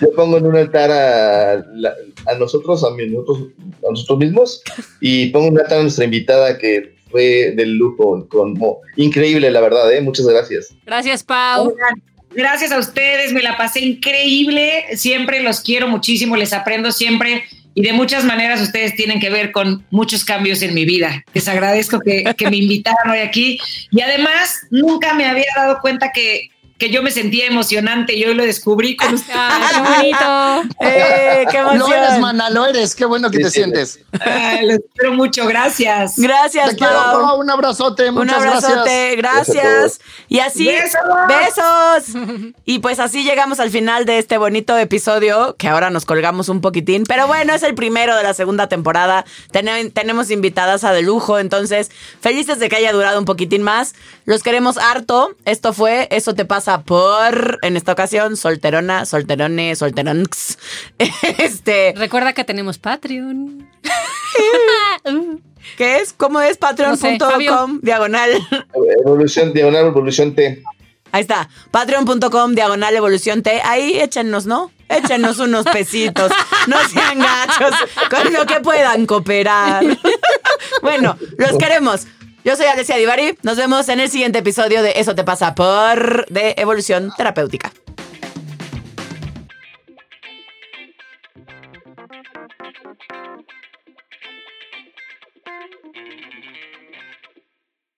Yo pongo en un altar a, a nosotros, a, nosotros, a nosotros mismos, y pongo un altar a nuestra invitada que fue del lujo, como increíble, la verdad, ¿eh? Muchas gracias. Gracias, Pau. Gracias a ustedes, me la pasé increíble. Siempre los quiero muchísimo, les aprendo siempre. Y de muchas maneras ustedes tienen que ver con muchos cambios en mi vida. Les agradezco que, me invitaran hoy aquí. Y además, nunca me había dado cuenta que, que yo me sentía emocionante y hoy lo descubrí con ustedes. Ay, qué bonito. ¡Eh, qué Lo eres, emoción! mana, lo eres. Qué bueno que Sí, te sí, sientes. Ay, los quiero mucho, gracias. Gracias, Te Pau. Un abrazote. Un Muchas abrazote, gracias. gracias. Y así, Besos. besos. Y pues así llegamos al final de este bonito episodio, que ahora nos colgamos un poquitín. Pero bueno, es el primero de la segunda temporada. Tene- tenemos invitadas a de lujo, entonces felices de que haya durado un poquitín más. Los queremos harto. Esto fue Eso te pasa por, en esta ocasión, solterona, solterone, solteronx. Este, Recuerda que tenemos Patreon. ¿qué es? ¿Cómo es? No sé, Patreon.com, diagonal. Evolución, diagonal, evolución T. Ahí está, patreon.com, diagonal evolución T. Ahí échenos, ¿no? Échenos unos pesitos. No sean gachos, con lo que puedan cooperar. Bueno, los queremos. Yo soy Alessia Divari. Nos vemos en el siguiente episodio de Eso te pasa por de Evolución Terapéutica.